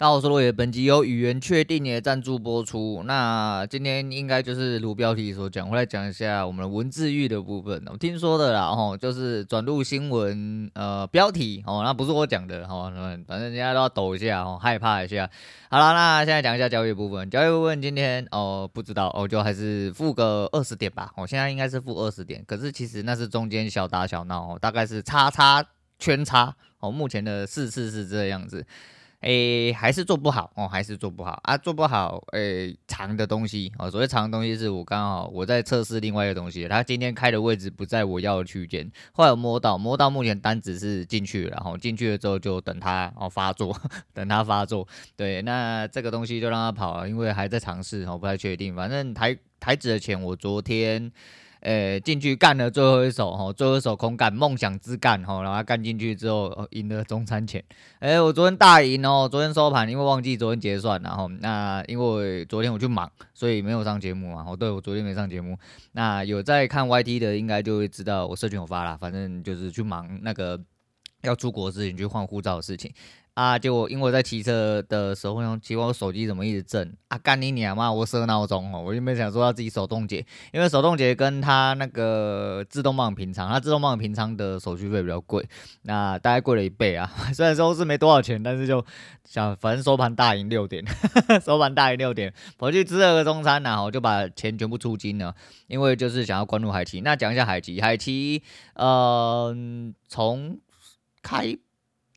大家好，我是罗爷，本集由语言确定也赞助播出。那今天应该就是如标题所讲，我来讲一下我们的文字狱的部分。我听说的啦，吼，就是转入新闻呃标题哦，那不是我讲的，哦，那，反正人家都要抖一下哦，害怕一下。好了，那现在讲一下交易部分。交易部分今天哦，不知道哦，就还是负个二十点吧。哦，现在应该是负二十点，可是其实那是中间小打小闹哦，大概是叉叉圈叉哦。目前的四次是这样子。诶，还是做不好哦，还是做不好啊，做不好。诶，长的东西哦，所谓长的东西是我刚好我在测试另外一个东西，它今天开的位置不在我要的区间，后来我摸到摸到目前单子是进去了，然后进去了之后就等它哦发作，等它发作。对，那这个东西就让它跑了，因为还在尝试，我不太确定。反正台台子的钱我昨天。诶，进去干了最后一手哦，最后一手空干，梦想之干哈，然后干进去之后赢了中餐钱。诶，我昨天大赢哦，昨天收盘因为忘记昨天结算，然后那因为昨天我去忙，所以没有上节目嘛。哦，对，我昨天没上节目。那有在看 YT 的应该就会知道我社群有发啦，反正就是去忙那个要出国的事情，去换护照的事情。啊！就我因为我在骑车的时候，用奇怪我手机怎么一直震啊？干你娘嘛！我设闹钟哦，我就没想说要自己手动解，因为手动解跟它那个自动帮平仓，它自动帮平仓的手续费比较贵，那大概贵了一倍啊。虽然说是没多少钱，但是就想反正收盘大赢六点，收盘大赢六点，我去吃了个中餐，然后就把钱全部出金了，因为就是想要关注海奇。那讲一下海奇，海奇，呃，从开。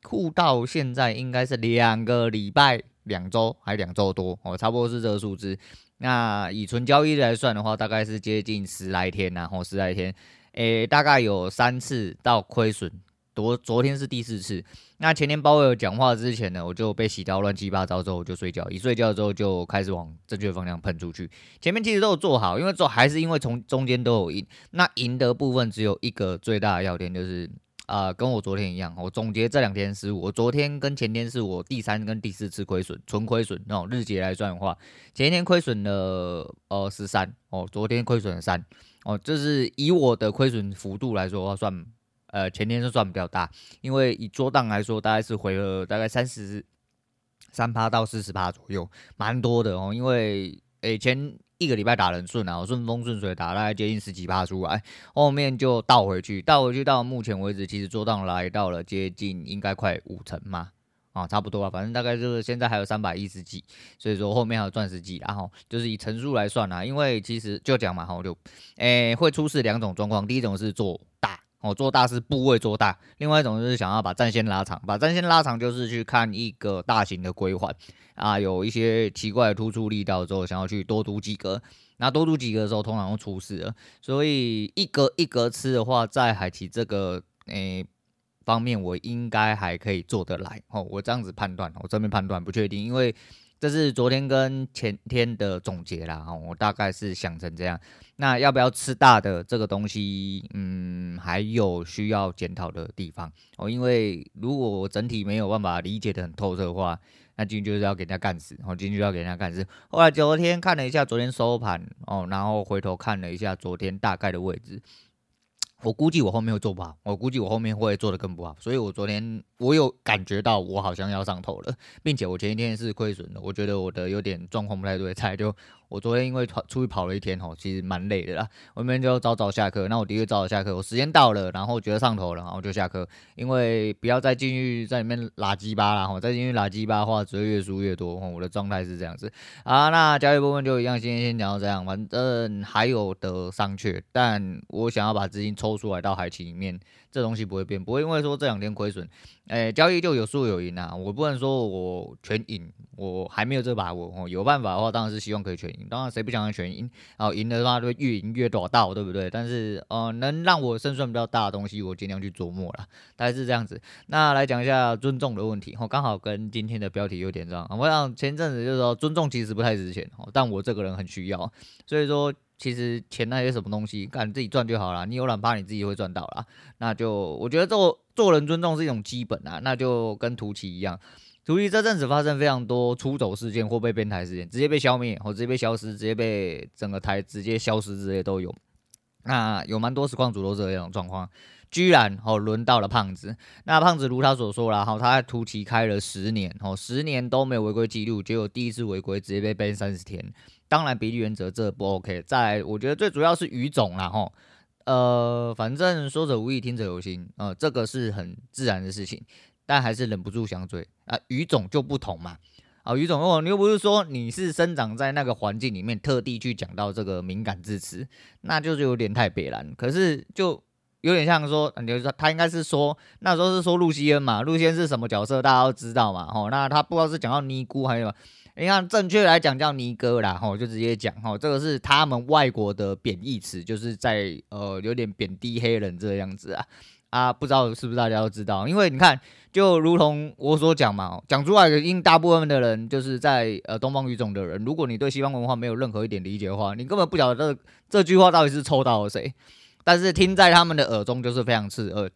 库到现在应该是两个礼拜、两周还两周多哦，差不多是这个数字。那以纯交易来算的话，大概是接近十来天然后十来天，诶、大概有三次到亏损，昨昨天是第四次。那前天鲍威尔讲话之前呢，我就被洗到乱七八糟之后，我就睡觉，一睡觉之后就开始往正确方向喷出去。前面其实都有做好，因为做还是因为从中间都有赢，那赢的部分只有一个最大的要点就是。啊、跟我昨天一样，我总结这两天失误。我昨天跟前天是我第三跟第四次亏损，纯亏损那种日结来算的话，前天亏损了呃十三哦，昨天亏损了三哦，就是以我的亏损幅度来说的话，算呃前天是算比较大，因为以做档来说，大概是回了大概三十三趴到四十趴左右，蛮多的哦，因为诶前。一个礼拜打得很顺啊，顺风顺水打，大概接近十几趴出来，后面就倒回去，倒回去到目前为止，其实做档来到了接近应该快五成嘛，啊，差不多啊，反正大概就是现在还有三百一十几，所以说后面还有钻石几，然后就是以成数来算啊，因为其实就讲嘛，哈，就诶、会出示两种状况，第一种是做大。哦，做大是部位做大，另外一种就是想要把战线拉长，把战线拉长就是去看一个大型的归还。啊，有一些奇怪的突出力道之后，想要去多赌几个，那多赌几个的时候通常会出事了，所以一格一格吃的话，在海奇这个诶、方面，我应该还可以做得来。哦，我这样子判断，我这边判断不确定，因为。这是昨天跟前天的总结啦，我大概是想成这样。那要不要吃大的这个东西，嗯，还有需要检讨的地方哦。因为如果我整体没有办法理解得很透彻的话，那进去就是要给人家干死，哦，进去要给人家干死。后来昨天看了一下昨天收盘哦，然后回头看了一下昨天大概的位置。我估计我后面会做不好，我估计我后面会做的更不好，所以我昨天我有感觉到我好像要上头了，并且我前一天是亏损的，我觉得我的有点状况不太对，才就。我昨天因为跑出去跑了一天吼，其实蛮累的啦。我明天就早早下课，那我的确早早下课。我时间到了，然后觉得上头了，然后就下课。因为不要再进去在里面拉鸡巴了，哈，再进去拉鸡巴的话，只会越输越多。我的状态是这样子。啊，那交易部分就一样，今天先讲到这样。反正还有的商榷，但我想要把资金抽出来到海奇里面。这东西不会变，不会因为说这两天亏损，诶，交易就有输有赢啊。我不能说我全赢，我还没有这把握哦。有办法的话，当然是希望可以全赢。当然谁不想要全赢？然后赢的话就越赢越多道，对不对？但是呃，能让我胜算比较大的东西，我尽量去琢磨了。大概是这样子。那来讲一下尊重的问题，哦，刚好跟今天的标题有点像。我想前阵子就是说尊重其实不太值钱，哦，但我这个人很需要，所以说。其实钱那些什么东西，看自己赚就好了。你有懒怕，你自己会赚到啦。那就我觉得做做人尊重是一种基本啊。那就跟图奇一样，图奇这阵子发生非常多出走事件或被边台事件，直接被消灭或直接被消失，直接被整个台直接消失之类都有。那有蛮多实况主都是这种状况。居然哦，轮到了胖子。那胖子如他所说了，哈，他在图奇开了十年，哦，十年都没有违规记录，结果第一次违规直接被 ban 三十天。当然，比例原则这不 OK。再来，我觉得最主要是语种啦，哈，呃，反正说者无意，听者有心，呃，这个是很自然的事情，但还是忍不住想嘴啊。语种就不同嘛，啊，语种哦，你又不是说你是生长在那个环境里面，特地去讲到这个敏感字词，那就是有点太别然。可是就。有点像说，你就说他应该是说那时候是说露西恩嘛，露西恩是什么角色，大家都知道嘛，吼，那他不知道是讲到尼姑还是什么，你看正确来讲叫尼哥啦，吼，就直接讲，吼，这个是他们外国的贬义词，就是在呃有点贬低黑人这样子啊，啊，不知道是不是大家都知道，因为你看，就如同我所讲嘛，讲出来的因大部分的人就是在呃东方语种的人，如果你对西方文化没有任何一点理解的话，你根本不晓得这这句话到底是抽到了谁。但是听在他们的耳中就是非常刺耳。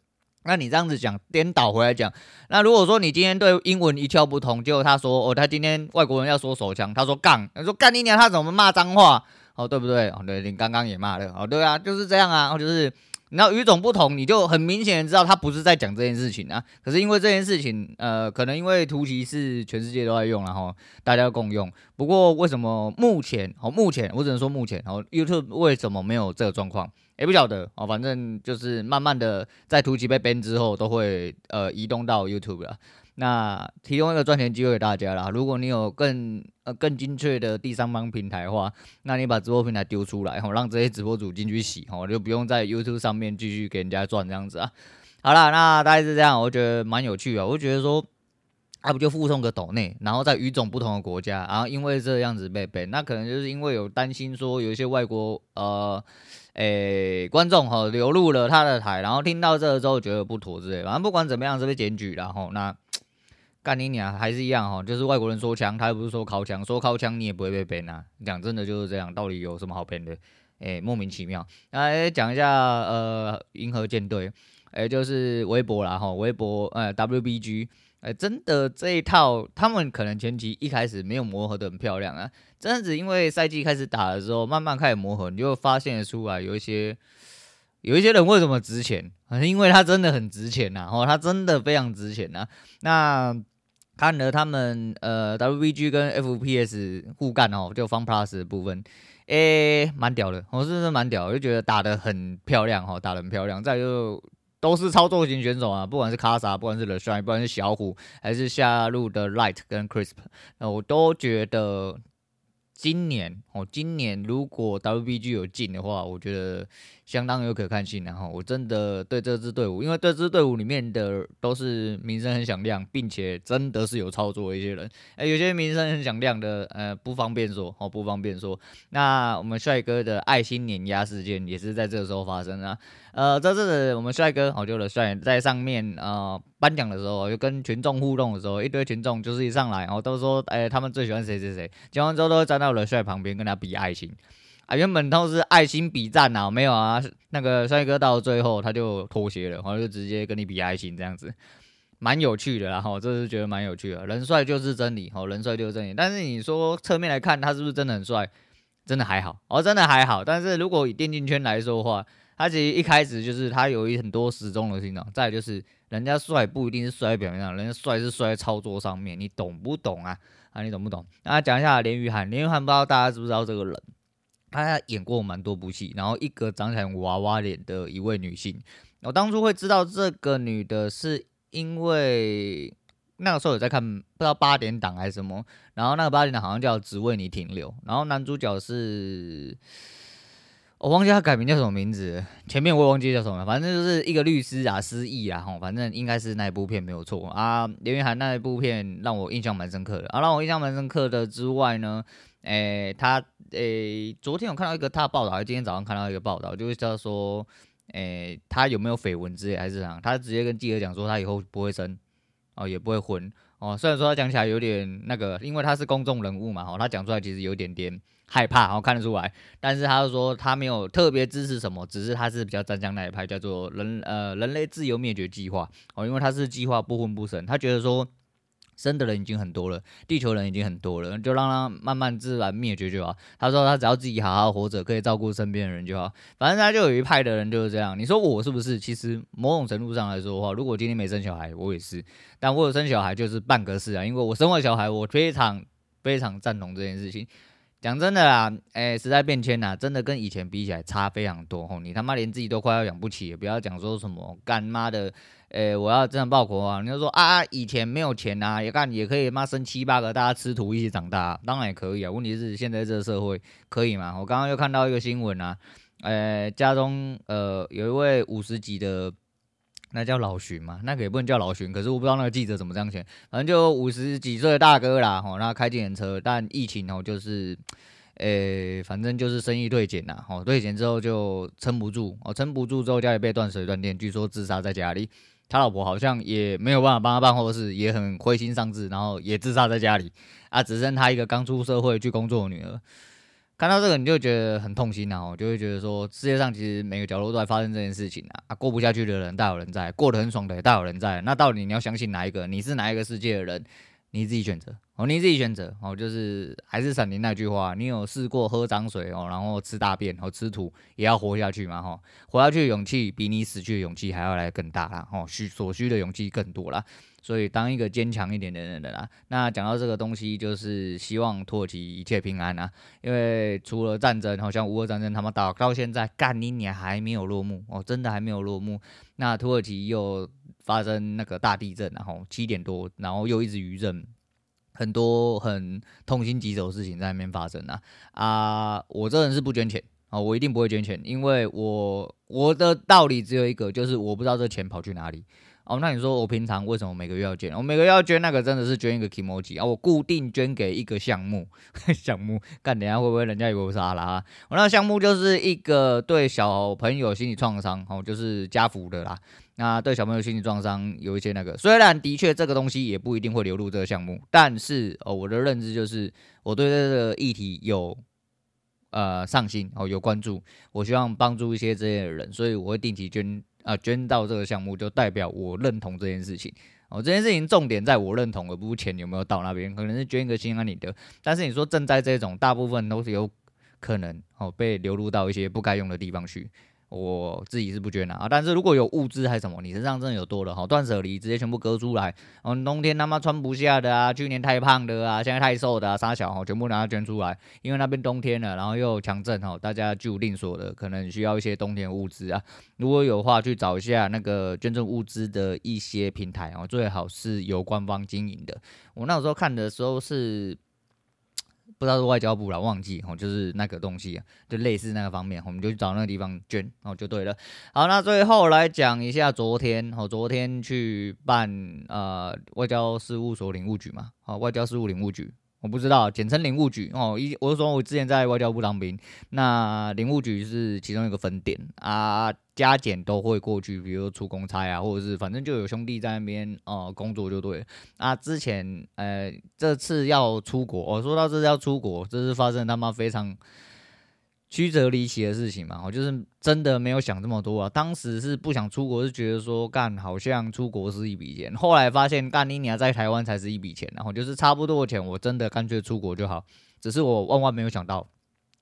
那你这样子讲，颠倒回来讲，那如果说你今天对英文一窍不通，结果他说哦，他今天外国人要说手枪，他说杠，他说干你娘，他怎么骂脏话？哦，对不对？哦，对，你刚刚也骂了，哦，对啊，就是这样啊，哦，就是。然后语种不同，你就很明显知道他不是在讲这件事情啊。可是因为这件事情，呃，可能因为图奇是全世界都在用，然后大家共用。不过为什么目前哦，目前我只能说目前哦，YouTube 为什么没有这个状况？也不晓得哦，反正就是慢慢的在图奇被编之后，都会呃移动到 YouTube 了。那提供一个赚钱机会给大家啦。如果你有更呃更精确的第三方平台的话，那你把直播平台丢出来，吼，让这些直播主进去洗，吼，就不用在 YouTube 上面继续给人家赚这样子啊。好啦，那大概是这样，我觉得蛮有趣啊。我觉得说，他不就附送个抖内，然后在语种不同的国家，然后因为这样子被被那可能就是因为有担心说有一些外国呃诶、观众吼流入了他的台，然后听到这个之后觉得不妥之类，反正不管怎么样是被检举，然后那。干你娘，还是一样哈，就是外国人说枪，他又不是说靠枪，说靠枪你也不会被 ban 啊。讲真的就是这样，到底有什么好扁的？诶、莫名其妙。来讲一下呃，银河舰队，诶、就是微博啦哈，微博呃 WBG，诶、真的这一套，他们可能前期一开始没有磨合的很漂亮啊，这样子因为赛季开始打的时候，慢慢开始磨合，你就发现出来有一些有一些人为什么值钱，因为他真的很值钱呐，哦，他真的非常值钱呐，那。看了他们呃 WBG 跟 FPS 互干哦，就 FunPlus 的部分，诶、蛮屌的，我是真蛮屌，我就觉得打得很漂亮哈，打得很漂亮。再就都是操作型选手啊，不管是卡萨，不管是 TheShy，不管是小虎，还是下路的 Light 跟 Crisp，那我都觉得今年哦，今年如果 WBG 有进的话，我觉得。相当有可看性，然后我真的对这支队伍，因为这支队伍里面的都是名声很响亮，并且真的是有操作的一些人，哎，有些名声很响亮的，呃，不方便说，哦，不方便说。那我们帅哥的爱心碾压事件也是在这个时候发生啊，呃，这次我们帅哥，我就的帅在上面啊颁奖的时候，就跟群众互动的时候，一堆群众就是一上来，然后都说，哎，他们最喜欢谁谁谁，讲完之后都会站到了帅旁边跟他比爱心。啊，原本都是爱心比赞呐，没有啊，那个帅哥到最后他就妥协了，然后就直接跟你比爱心这样子，蛮有趣的啦，哈，这是觉得蛮有趣的，人帅就是真理，哦，人帅就是真理。但是你说侧面来看他是不是真的很帅？真的还好，哦，真的还好。但是如果以电竞圈来说的话，他其实一开始就是他有一很多始终的心脏，再就是人家帅不一定是帅在表面上，人家帅是帅在操作上面，你懂不懂啊？啊，你懂不懂？那讲一下连俞涵，连俞涵不知道大家知不知道这个人？她演过蛮多部戏，然后一个长起来娃娃脸的一位女性。我当初会知道这个女的，是因为那个时候有在看，不知道八点档还是什么。然后那个八点档好像叫《只为你停留》，然后男主角是，我忘记他改名叫什么名字，前面我也忘记叫什么了，反正就是一个律师啊，失忆啊，吼，反正应该是那一部片没有错啊。连俞涵那一部片让我印象蛮深刻的，啊，让我印象蛮深刻的之外呢。诶、他诶、昨天我看到一个他的报道，还是今天早上看到一个报道，就是叫说，诶、他有没有绯闻之类，还是怎样？他直接跟记者讲说，他以后不会生，哦，也不会婚，哦，虽然说他讲起来有点那个，因为他是公众人物嘛，哦，他讲出来其实有点点害怕，哦，看得出来，但是他就说他没有特别支持什么，只是他是比较站江那一派，叫做人呃人类自由灭绝计划，哦，因为他是计划不婚不生，他觉得说。生的人已经很多了，地球人已经很多了，就让他慢慢自然灭绝就好。他说他只要自己好好活着，可以照顾身边的人就好。反正他就有一派的人就是这样。你说我是不是？其实某种程度上来说的话，如果今天没生小孩，我也是。但我有生小孩就是半个事啊，因为我生完小孩，我非常非常赞同这件事情。讲真的啦，哎、时代变迁呐，真的跟以前比起来差非常多。吼，你他妈连自己都快要养不起，也不要讲说什么干妈的。诶、欸，我要这样报国啊！你就说啊，以前没有钱呐、啊，也干也可以妈生七八个，大家吃土一起长大、当然也可以啊。问题是现在这个社会可以吗？我刚刚又看到一个新闻啊，诶、欸，家中呃有一位五十几的，那叫老荀嘛，那个也不能叫老荀，可是我不知道那个记者怎么这样写，反正就五十几岁的大哥啦，吼，那开计程车，但疫情哦就是。诶、欸，反正就是生意锐减呐，哦，锐减之后就撑不住，哦，撑不住之后家里被断水断电，据说自杀在家里，他老婆好像也没有办法帮他办后事，也很灰心丧志，然后也自杀在家里，啊，只剩他一个刚出社会去工作的女儿，看到这个你就觉得很痛心啊，我，就会觉得说世界上其实每个角落都在发生这件事情啊，啊，过不下去的人大有人在，过得很爽的也大有人在，那到底你要相信哪一个？你是哪一个世界的人？你自己选择哦，你自己选择哦，就是还是闪灵那句话，你有试过喝脏水哦，然后吃大便和吃土也要活下去嘛哈，活下去的勇气比你死去的勇气还要来更大啦哦，需所需的勇气更多啦，所以当一个坚强一点的人的啦。那讲到这个东西，就是希望土耳其一切平安啊，因为除了战争，好像乌俄战争他们打到现在干你娘还没有落幕哦，真的还没有落幕。那土耳其又。发生那个大地震，然后七点多，然后又一直余震，很多很痛心疾首的事情在那边发生啊啊！我这人是不捐钱啊，我一定不会捐钱，因为我我的道理只有一个，就是我不知道这钱跑去哪里。哦，那你说我平常为什么每个月要捐？我每个月要捐那个真的是捐一个 kimochi 啊，我固定捐给一个项目，项目干，等下会不会人家以为我是阿拉？我那个项目就是一个对小朋友心理创伤，哦，就是家福的啦。那对小朋友心理创伤有一些那个，虽然的确这个东西也不一定会流入这个项目，但是哦，我的认知就是我对这个议题有呃上心哦，有关注，我希望帮助一些这些人，所以我会定期捐。啊，捐到这个项目就代表我认同这件事情哦。这件事情重点在我认同，而不是钱有没有到那边。可能是捐一个心安理得，但是你说賑灾这种，大部分都是有可能哦被流入到一些不该用的地方去。我自己是不捐的啊，但是如果有物资还是什么，你身上真的有多了哈，断舍离直接全部割出来。嗯，冬天他妈穿不下的啊，去年太胖的啊，现在太瘦的啊，杀小哈，全部拿它捐出来，因为那边冬天了，然后又强震哈，大家就另说的，可能需要一些冬天物资啊。如果有话，去找一下那个捐赠物资的一些平台哦，最好是由官方经营的。我那时候看的时候是。不知道是外交部了，忘记哦，就是那个东西，就类似那个方面，我们就去找那个地方捐，哦，就对了。好，那最后来讲一下昨天，哦，昨天去办呃外交事务所领务局嘛，好，外交事务领务局。我不知道，简称领务局哦。一我是说，我之前在外交部当兵，那领务局是其中一个分点啊，加减都会过去，比如说出公差啊，或者是反正就有兄弟在那边哦、工作就对了。啊，之前呃这次要出国，我、说到这次要出国，这是发生他妈非常。曲折离奇的事情嘛，我就是真的没有想这么多啊。当时是不想出国，是觉得说干好像出国是一笔钱，后来发现干你娘在台湾才是一笔钱，然后就是差不多的钱，我真的干脆出国就好。只是我万万没有想到，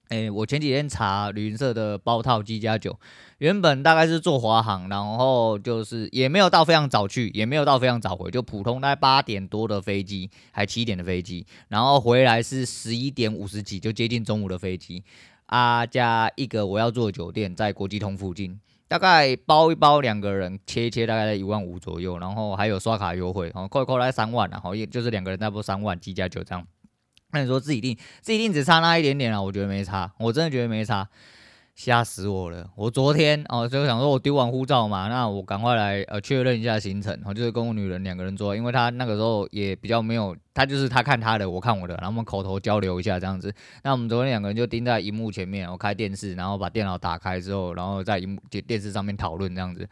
诶、欸，我前几天查旅行社的包套机加酒，原本大概是坐华航，然后就是也没有到非常早去，也没有到非常早回，就普通大概八点多的飞机，还七点的飞机，然后回来是十一点五十几，就接近中午的飞机。啊，加一个我要住的酒店在国际通附近，大概包一包两个人切一切，大概在一万五左右，然后还有刷卡优惠，然后扣一扣来三万，然后也就是两个人差不多三万，七加九这样。那你说自己定，自己定只差那一点点啊？我觉得没差，我真的觉得没差。吓死我了！我昨天哦，就想说我丢完护照嘛，那我赶快来呃确认一下行程，我就是跟我女人两个人做，因为她那个时候也比较没有，她就是她看她的，我看我的，然后我们口头交流一下这样子。那我们昨天两个人就盯在荧幕前面，我开电视，然后把电脑打开之后，然后在荧幕电视上面讨论这样子。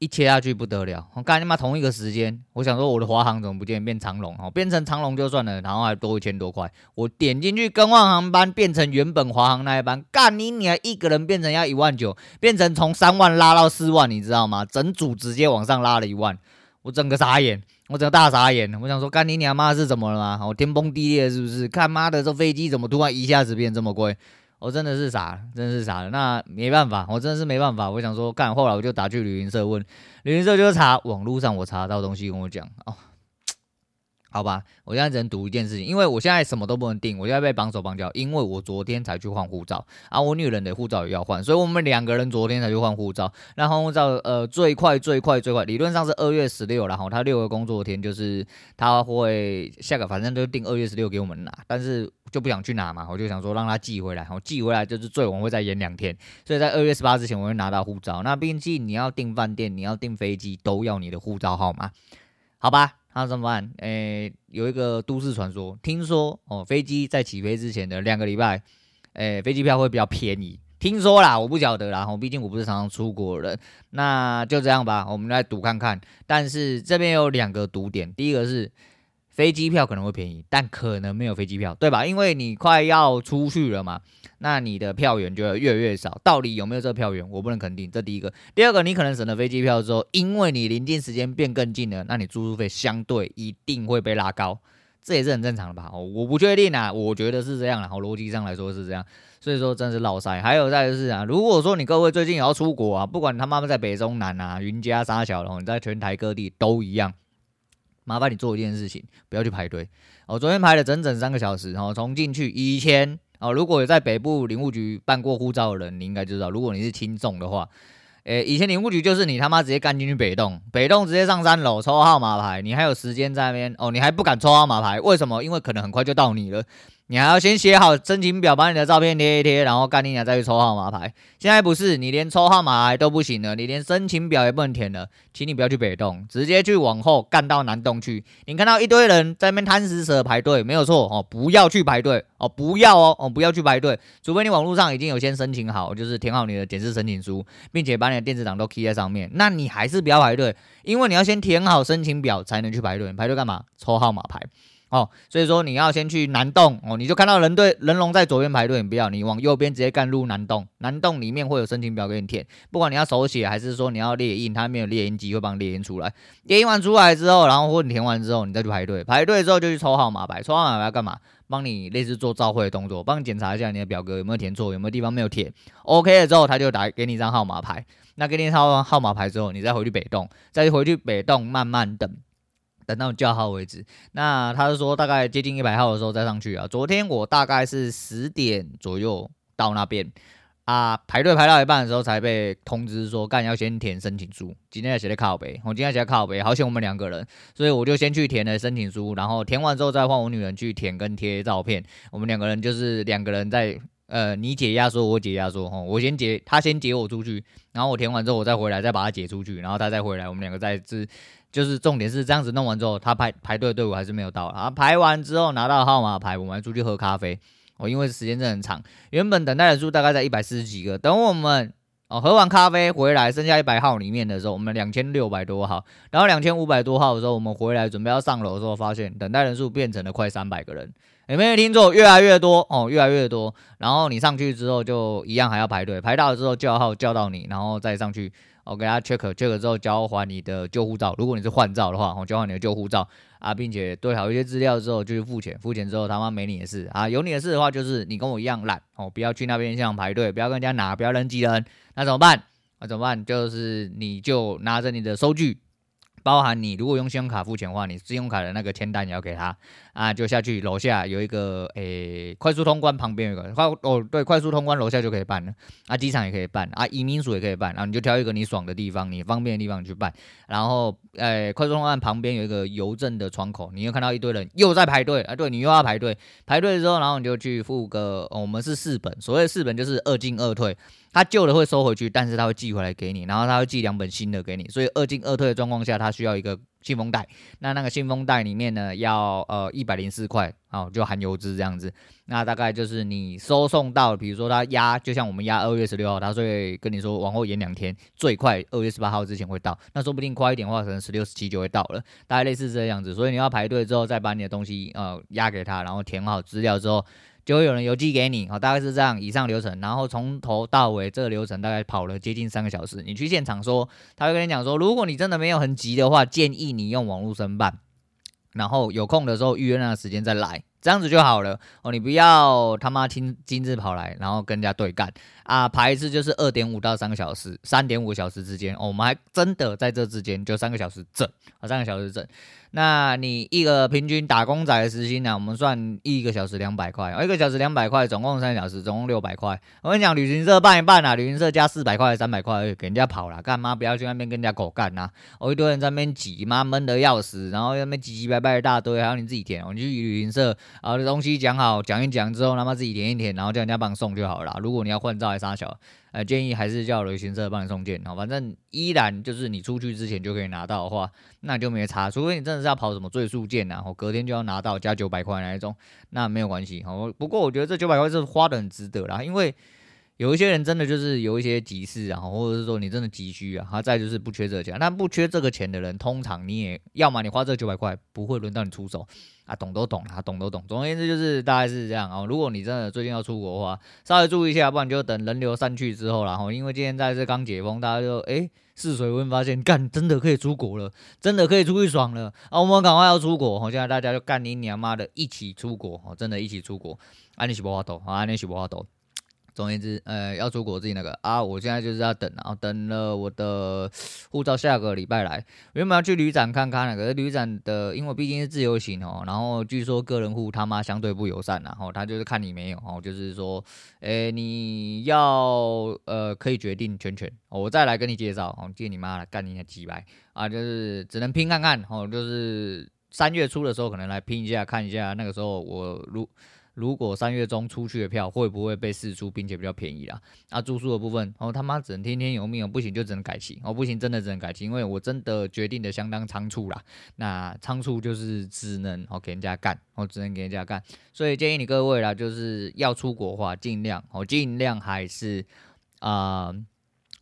一切下去不得了！我干你妈同一个时间，我想说我的华航怎么不见变长龙哦，变成长龙就算了，然后还多一千多块。我点进去更换航班，变成原本华航那一班，干你你还一个人变成要一万九，变成从三万拉到四万，你知道吗？整组直接往上拉了一万，我整个傻眼。我整个大傻眼，我想说，干你娘妈是怎么了吗？我天崩地裂是不是？看妈的，这飞机怎么突然一下子变这么贵？我真的是傻，真的是傻了。那没办法，我真的是没办法。我想说，干，后来我就打去旅行社问，旅行社就查网络上我查到东西跟我讲哦。好吧，我现在只能赌一件事情，因为我现在什么都不能定，我现在被绑手绑脚，因为我昨天才去换护照，啊，我女人的护照也要换，所以我们两个人昨天才去换护照。那换护照，呃，最快最快最快，理论上是二月十六，然后他六个工作天就是他会下个，反正就定二月十六给我们拿，但是就不想去拿嘛，我就想说让他寄回来，我寄回来就是最晚会再延两天，所以在二月十八之前我会拿到护照。那毕竟你要订饭店，你要订飞机，都要你的护照号码，好吧？那怎么办？诶、有一个都市传说，听说哦，飞机在起飞之前的两个礼拜，诶、飞机票会比较便宜。听说啦，我不晓得啦，我毕竟我不是常常出国人。那就这样吧，我们来赌看看。但是这边有两个赌点，第一个是。飞机票可能会便宜，但可能没有飞机票，对吧？因为你快要出去了嘛，那你的票源就会越来越少。到底有没有这票源，我不能肯定。这第一个，第二个，你可能省了飞机票之后，因为你临近时间变更近了，那你住宿费相对一定会被拉高，这也是很正常的吧？我不确定啊，我觉得是这样啊，好，逻辑上来说是这样。所以说真是落塞。还有再就是啊，如果说你各位最近也要出国啊，不管他妈妈在北中南啊、云嘉、沙小龙，你在全台各地都一样。麻烦你做一件事情，不要去排队。我、哦、昨天排了整整三个小时，然后从进去以前哦，如果有在北部领务局办过护照的人，你应该知道，如果你是听众的话，诶，以前领务局就是你他妈直接干进去北栋，北栋直接上三楼抽号码牌，你还有时间在那边哦，你还不敢抽号码牌，为什么？因为可能很快就到你了。你还要先写好申请表，把你的照片贴一贴，然后干你俩再去抽号码牌。现在不是，你连抽号码牌都不行了，你连申请表也不能填了。请你不要去北栋，直接去往后干到南洞去。你看到一堆人在那边贪食蛇排队，没有错哦，不要去排队哦，不要哦哦，不要去排队，除非你网络上已经有先申请好，就是填好你的检视申请书，并且把你的电子档都 key 在上面，那你还是不要排队，因为你要先填好申请表才能去排队。排队干嘛？抽号码牌。哦，所以说你要先去南洞哦，你就看到人队人龙在左边排队，你不要，你往右边直接干入南洞。南洞里面会有申请表给你填，不管你要手写还是说你要列印，它没有列印机会帮你列印出来。列印完出来之后，然后或你填完之后，你再去排队，排队之后就去抽号码牌，抽号码牌要干嘛？帮你类似做照会的动作，帮你检查一下你的表格有没有填错，有没有地方没有填。OK 了之后，他就打给你一张号码牌。那给你一张号码牌之后，你再回去北洞，再回去北洞慢慢等。等到叫号为止。那他是说大概接近一百号的时候再上去啊。昨天我大概是十点左右到那边啊，排队排到一半的时候才被通知说，干要先填申请书。今天要写在靠北，我今天写在靠北，好险我们两个人，所以我就先去填了申请书，然后填完之后再换我女人去填跟贴照片。我们两个人就是两个人在呃，你解压缩，我解压缩，吼，我先解，他先解我出去，然后我填完之后我再回来再把他解出去，然后他再回来，我们两个再自。就是重点是这样子弄完之后，他排排队队伍还是没有到啊。排完之后拿到号码牌，我们还出去喝咖啡。哦，因为时间真的很长，原本等待人数大概在一百四十几个，等我们哦喝完咖啡回来，剩下一百号里面的时候，我们两千六百多号，然后两千五百多号的时候，我们回来准备要上楼的时候，发现等待人数变成了快三百个人。有没有听错？越来越多哦，越来越多。然后你上去之后就一样还要排队，排到了之后叫号叫到你，然后再上去。我给他 check check 之后交还你的旧护照，如果你是换照的话，我交还你的旧护照啊，并且对好一些资料之后就去付钱，付钱之后他妈没你的事啊，有你的事的话就是你跟我一样懒哦，不要去那边现场排队，不要跟人家拿，不要人挤人，那怎么办？那怎么办？就是你就拿着你的收据。包含你如果用信用卡付钱的话，你信用卡的那个签单也要给他啊，就下去楼下有一个诶、快速通关旁边有个快哦对，快速通关楼下就可以办了啊，机场也可以办啊，移民署也可以办，然后你就挑一个你爽的地方，你方便的地方去办，然后诶、快速通关旁边有一个邮政的窗口，你又看到一堆人又在排队啊，对你又要排队，排队之后然后你就去付个、我们是四本，所谓四本就是二进二退。他旧的会收回去，但是他会寄回来给你，然后他会寄两本新的给你，所以二进二退的状况下，他需要一个信封袋。那那个信封袋里面呢，要呃一百零四块，哦，就含邮资这样子。那大概就是你收送到，比如说他压，就像我们压二月十六号，他会跟你说往后延两天，最快二月十八号之前会到。那说不定快一点的话，可能十六、十七就会到了，大概类似这样子。所以你要排队之后，再把你的东西呃压给他，然后填好资料之后。就会有人邮寄给你，好，大概是这样，以上流程，然后从头到尾这个流程大概跑了接近三个小时。你去现场说，他会跟你讲说，如果你真的没有很急的话，建议你用网络申办。然后有空的时候预约那个时间再来。这样子就好了哦，你不要他妈亲亲自跑来，然后跟人家对干啊！排一次就是二点五到三个小时，三点五小时之间哦，我们还真的在这之间就三个小时整啊，三个小时整。那你一个平均打工仔的时薪呢？我们算一个小时两百块，一个小时两百块，总共三小时，总共六百块。我跟你讲，旅行社办一办啊，旅行社加四百块，三百块给人家跑了，干嘛不要去那边跟人家狗干呐？哦，一堆人在那边挤，妈闷得要死，然后那边挤挤拜拜一大堆，还要你自己填。我去旅行社好的，东西讲好，讲一讲之后，他妈自己填一填，然后叫人家帮你送就好了。如果你要换照还是啥小？呃，建议还是叫旅行社帮你送件好，反正依然就是你出去之前就可以拿到的话，那就没差。除非你真的是要跑什么最速件呐，我隔天就要拿到加九百块那一种，那没有关系。哦，不过我觉得这九百块是花的很值得啦，因为。有一些人真的就是有一些急事啊，或者是说你真的急需啊，他再就是不缺这个钱，那不缺这个钱的人，通常你也要么你花这九百块不会轮到你出手啊，懂都懂啊，懂都懂。总而言之就是大概是这样啊。如果你真的最近要出国的话，稍微注意一下，不然就等人流散去之后，然后因为今天在这刚解封，大家就诶试水温发现干真的可以出国了，真的可以出去爽了啊，我们赶快要出国，好，现在大家就干你娘妈的一起出国哦，真的一起出国，安尼是无法度，安尼是无法度。总而言之，呃，要出国自己那个啊，我现在就是要等，然后等了我的 护照下个礼拜来。原本要去旅展看看那个旅展的，因为毕竟是自由行哦，然后据说个人户他妈相对不友善，然后他就是看你没有哦，就是说，诶，你要呃可以决定全权，我再来跟你介绍哦，借你妈来干你那几百啊，就是只能拼看看哦，就是三月初的时候可能来拼一下看一下，那个时候我如。如果三月中出去的票会不会被释出，并且比较便宜啦？啊，住宿的部分，哦他妈只能天天由命哦，不行就只能改期哦，不行真的只能改期，因为我真的决定的相当仓促啦。那仓促就是只能哦给人家干，哦只能给人家干，所以建议你各位啦，就是要出国话，尽量哦尽量还是啊、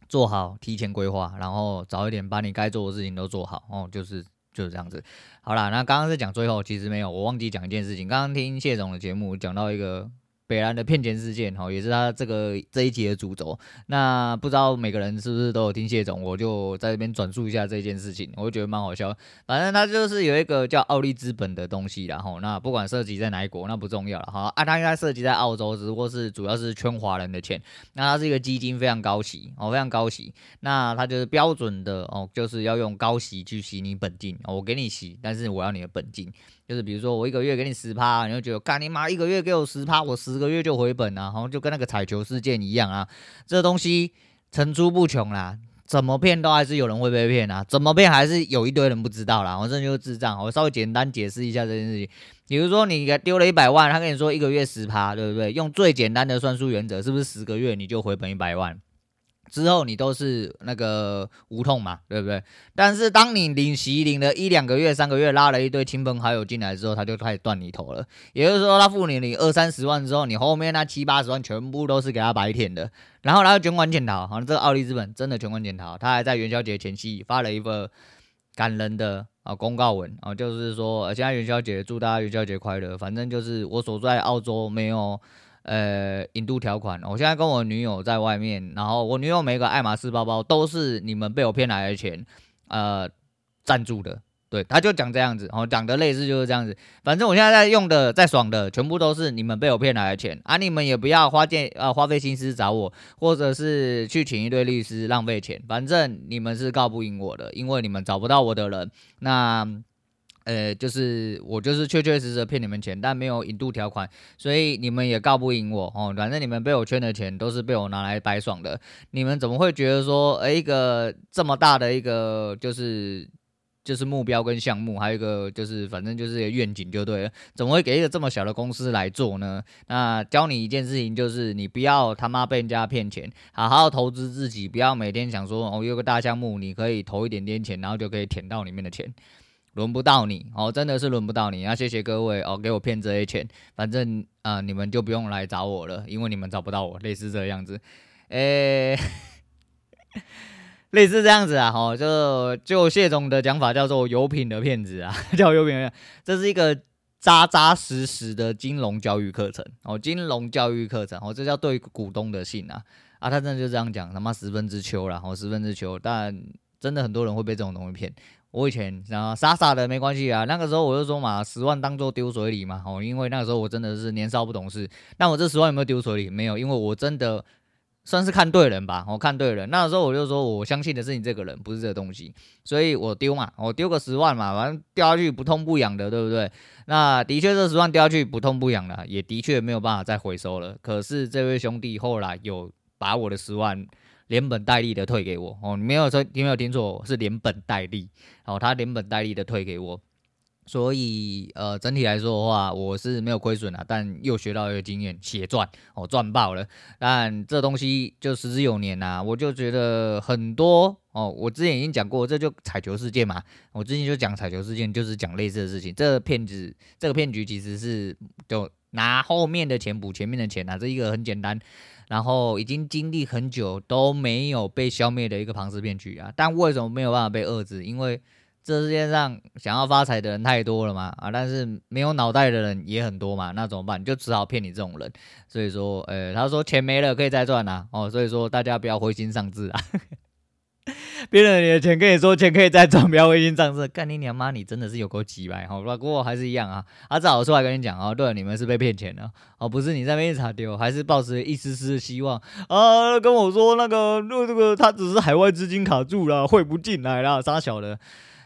做好提前规划，然后早一点把你该做的事情都做好哦，就是。就是这样子，好啦，那刚刚是讲最后，其实没有，我忘记讲一件事情。刚刚听谢总的节目，讲到一个。北兰的骗钱事件，哈，也是他这个这一集的主轴。那不知道每个人是不是都有听谢总，我就在这边转述一下这件事情，我就觉得蛮好笑。反正他就是有一个叫奥利资本的东西，然后那不管涉及在哪一国，那不重要了，哈。啊，他应该涉及在澳洲，只不过是主要是圈华人的钱。那他是一个基金，非常高息，哦，非常高息。那他就是标准的，哦，就是要用高息去洗你本金，我给你洗，但是我要你的本金。就是比如说我一个月给你十趴，你就觉得干你妈一个月给我十趴，我十个月就回本啊，好像就跟那个彩球事件一样啊，这东西层出不穷啦，怎么骗都还是有人会被骗啊，怎么骗还是有一堆人不知道啦，我这就是智障，我稍微简单解释一下这件事情，比如说你给丢了一百万，他跟你说一个月十趴，对不对？用最简单的算术原则，是不是十个月你就回本一百万？之后你都是那个无痛嘛，对不对？但是当你领息领了一两个月、三个月，拉了一堆亲朋好友进来之后，他就开始断你头了。也就是说，他付你你二三十万之后，你后面那七八十万全部都是给他白舔的。然后他就卷款潜逃，好像这个奥利资本真的卷款潜逃。他还在元宵节前夕发了一份感人的啊公告文啊，就是说现在元宵节，祝大家元宵节快乐。反正就是我所在澳洲没有。呃，引渡条款，我现在跟我女友在外面，然后我女友每个爱马仕包包都是你们被我骗来的钱，呃，赞助的，对，他就讲这样子，然后讲的类似就是这样子，反正我现在在用的，在爽的，全部都是你们被我骗来的钱，啊，你们也不要花钱，呃，花费心思找我，或者是去请一堆律师浪费钱，反正你们是告不赢我的，因为你们找不到我的人，那。呃，就是我就是确确实实骗你们钱，但没有引渡条款，所以你们也告不赢我哦。反正你们被我圈的钱都是被我拿来白爽的，你们怎么会觉得说，呃，一个这么大的一个就是就是目标跟项目，还有一个就是反正就是愿景就对了，怎么会给一个这么小的公司来做呢？那教你一件事情，就是你不要他妈被人家骗钱，好好投资自己，不要每天想说哦，有个大项目，你可以投一点点钱，然后就可以舔到里面的钱。轮不到你哦，真的是轮不到你。那谢谢各位哦，给我骗这些钱，反正啊、你们就不用来找我了，因为你们找不到我，类似这样子。诶、类似这样子啊，哈，就就谢总的讲法叫做有品的骗子啊，叫有品的。这是一个扎扎实实的金融教育课程哦，金融教育课程哦，这叫对股东的信啊啊，他真的就这样讲，他妈十分之秋了，哦，十分之秋，但。真的很多人会被这种东西骗，我以前然后傻傻的没关系啊，那个时候我就说嘛，十万当做丢水里嘛，哦，因为那个时候我真的是年少不懂事。那我这十万有没有丢水里？没有，因为我真的算是看对人吧，我看对人。那个时候我就说，我相信的是你这个人，不是这个东西，所以我丢嘛，我丢个十万嘛，反正掉下去不痛不痒的，对不对？那的确这十万掉下去不痛不痒的，也的确没有办法再回收了。可是这位兄弟后来有把我的十万。连本带利的退给我哦，你没有说，你没有听错，是连本带利哦，他连本带利的退给我，所以呃，整体来说的话，我是没有亏损啊，但又学到一个经验，血赚哦，赚爆了。但这东西就持之有年呐、啊，我就觉得很多哦，我之前已经讲过，这就彩球事件嘛，我之前就讲彩球事件，就是讲类似的事情。这个骗子，这个骗局其实是就拿后面的钱补前面的钱啊，这一个很简单。然后已经经历很久都没有被消灭的一个庞氏骗局啊，但为什么没有办法被遏制？因为这世界上想要发财的人太多了嘛，啊，但是没有脑袋的人也很多嘛，那怎么办？就只好骗你这种人。所以说，呃，他说钱没了可以再赚啊，哦，所以说大家不要灰心丧志啊。别人你的钱跟你说钱可以再赚，不要灰心丧志。干你娘妈，你真的是有够鸡掰，好，不过还是一样啊。啊，正好出来跟你讲啊，对了，你们是被骗钱的，哦，不是你在那边查丢，还是抱持一丝丝希望啊，跟我说那个那这个他只是海外资金卡住了，汇不进来了，傻小的。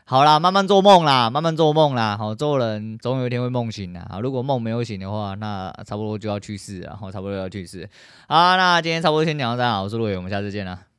好啦，慢慢做梦啦，慢慢做梦啦。好，做人总有一天会梦醒的。啊，如果梦没有醒的话，那差不多就要去世了。好，差不多要去世。好，那今天差不多先讲到这，我是陆伟，我们下次见啦。